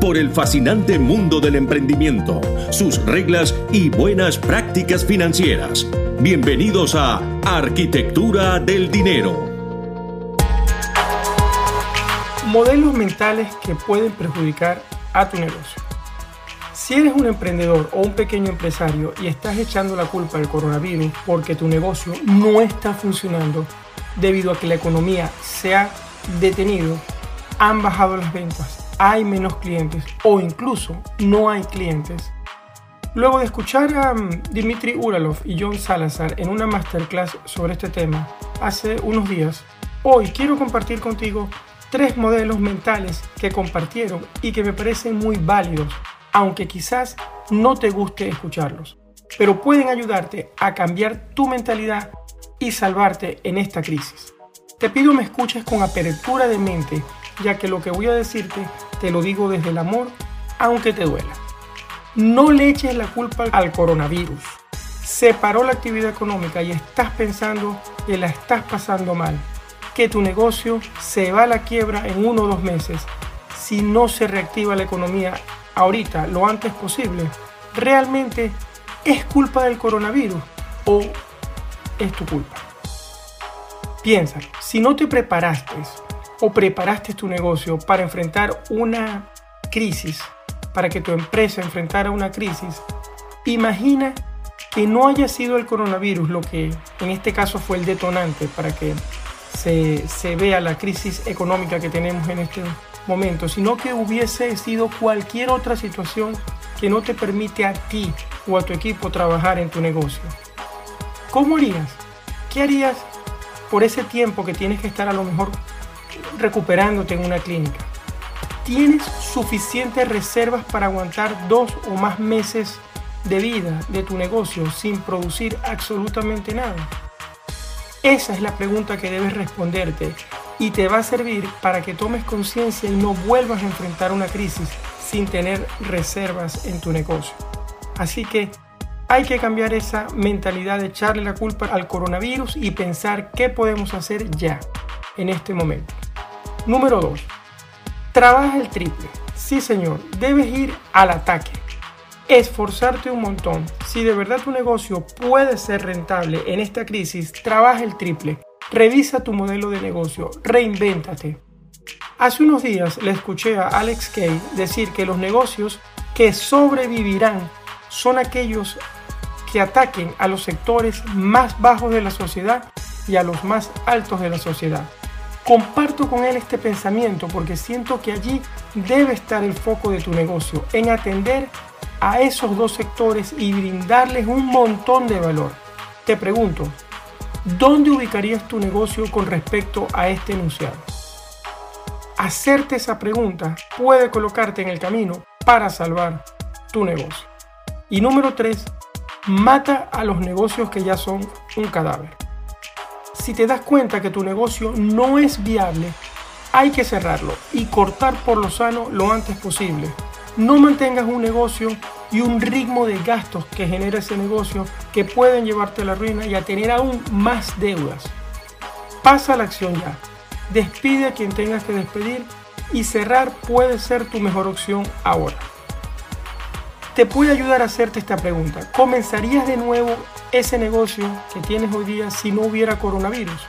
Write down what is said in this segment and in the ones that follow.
por el fascinante mundo del emprendimiento, sus reglas y buenas prácticas financieras. Bienvenidos a Arquitectura del Dinero. Modelos mentales que pueden perjudicar a tu negocio. Si eres un emprendedor o un pequeño empresario y estás echando la culpa al coronavirus porque tu negocio no está funcionando debido a que la economía se ha detenido, han bajado las ventas hay menos clientes o incluso no hay clientes. Luego de escuchar a mm, Dimitri Uralov y John Salazar en una masterclass sobre este tema hace unos días, hoy quiero compartir contigo tres modelos mentales que compartieron y que me parecen muy válidos, aunque quizás no te guste escucharlos, pero pueden ayudarte a cambiar tu mentalidad y salvarte en esta crisis. Te pido me escuches con apertura de mente, ya que lo que voy a decirte te lo digo desde el amor, aunque te duela. No le eches la culpa al coronavirus. Se paró la actividad económica y estás pensando que la estás pasando mal, que tu negocio se va a la quiebra en uno o dos meses si no se reactiva la economía ahorita, lo antes posible. ¿Realmente es culpa del coronavirus o es tu culpa? Piensa, si no te preparaste o preparaste tu negocio para enfrentar una crisis, para que tu empresa enfrentara una crisis, imagina que no haya sido el coronavirus lo que en este caso fue el detonante para que se, se vea la crisis económica que tenemos en este momento, sino que hubiese sido cualquier otra situación que no te permite a ti o a tu equipo trabajar en tu negocio. ¿Cómo harías? ¿Qué harías por ese tiempo que tienes que estar a lo mejor recuperándote en una clínica. Tienes suficientes reservas para aguantar dos o más meses de vida de tu negocio sin producir absolutamente nada. Esa es la pregunta que debes responderte y te va a servir para que tomes conciencia y no vuelvas a enfrentar una crisis sin tener reservas en tu negocio. Así que hay que cambiar esa mentalidad de echarle la culpa al coronavirus y pensar qué podemos hacer ya, en este momento. Número 2. Trabaja el triple. Sí, señor, debes ir al ataque. Esforzarte un montón. Si de verdad tu negocio puede ser rentable en esta crisis, trabaja el triple. Revisa tu modelo de negocio, reinvéntate. Hace unos días le escuché a Alex Kay decir que los negocios que sobrevivirán son aquellos que ataquen a los sectores más bajos de la sociedad y a los más altos de la sociedad. Comparto con él este pensamiento porque siento que allí debe estar el foco de tu negocio, en atender a esos dos sectores y brindarles un montón de valor. Te pregunto, ¿dónde ubicarías tu negocio con respecto a este enunciado? Hacerte esa pregunta puede colocarte en el camino para salvar tu negocio. Y número 3, mata a los negocios que ya son un cadáver si te das cuenta que tu negocio no es viable, hay que cerrarlo y cortar por lo sano lo antes posible. No mantengas un negocio y un ritmo de gastos que genera ese negocio que pueden llevarte a la ruina y a tener aún más deudas. Pasa la acción ya. Despide a quien tengas que despedir y cerrar puede ser tu mejor opción ahora. Te puede ayudar a hacerte esta pregunta. ¿Comenzarías de nuevo ese negocio que tienes hoy día si no hubiera coronavirus?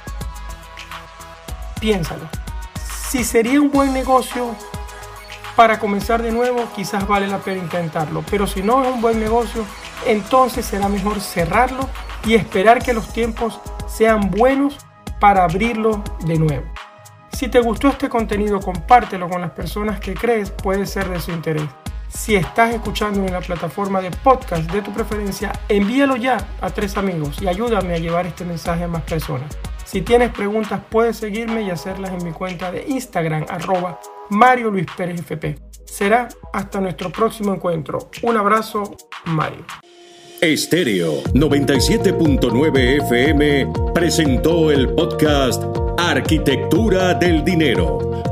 Piénsalo. Si sería un buen negocio para comenzar de nuevo, quizás vale la pena intentarlo. Pero si no es un buen negocio, entonces será mejor cerrarlo y esperar que los tiempos sean buenos para abrirlo de nuevo. Si te gustó este contenido, compártelo con las personas que crees puede ser de su interés. Si estás escuchando en la plataforma de podcast de tu preferencia, envíalo ya a tres amigos y ayúdame a llevar este mensaje a más personas. Si tienes preguntas, puedes seguirme y hacerlas en mi cuenta de Instagram, arroba Mario Luis Pérez FP. Será hasta nuestro próximo encuentro. Un abrazo, Mario. Estéreo 97.9 FM presentó el podcast Arquitectura del Dinero,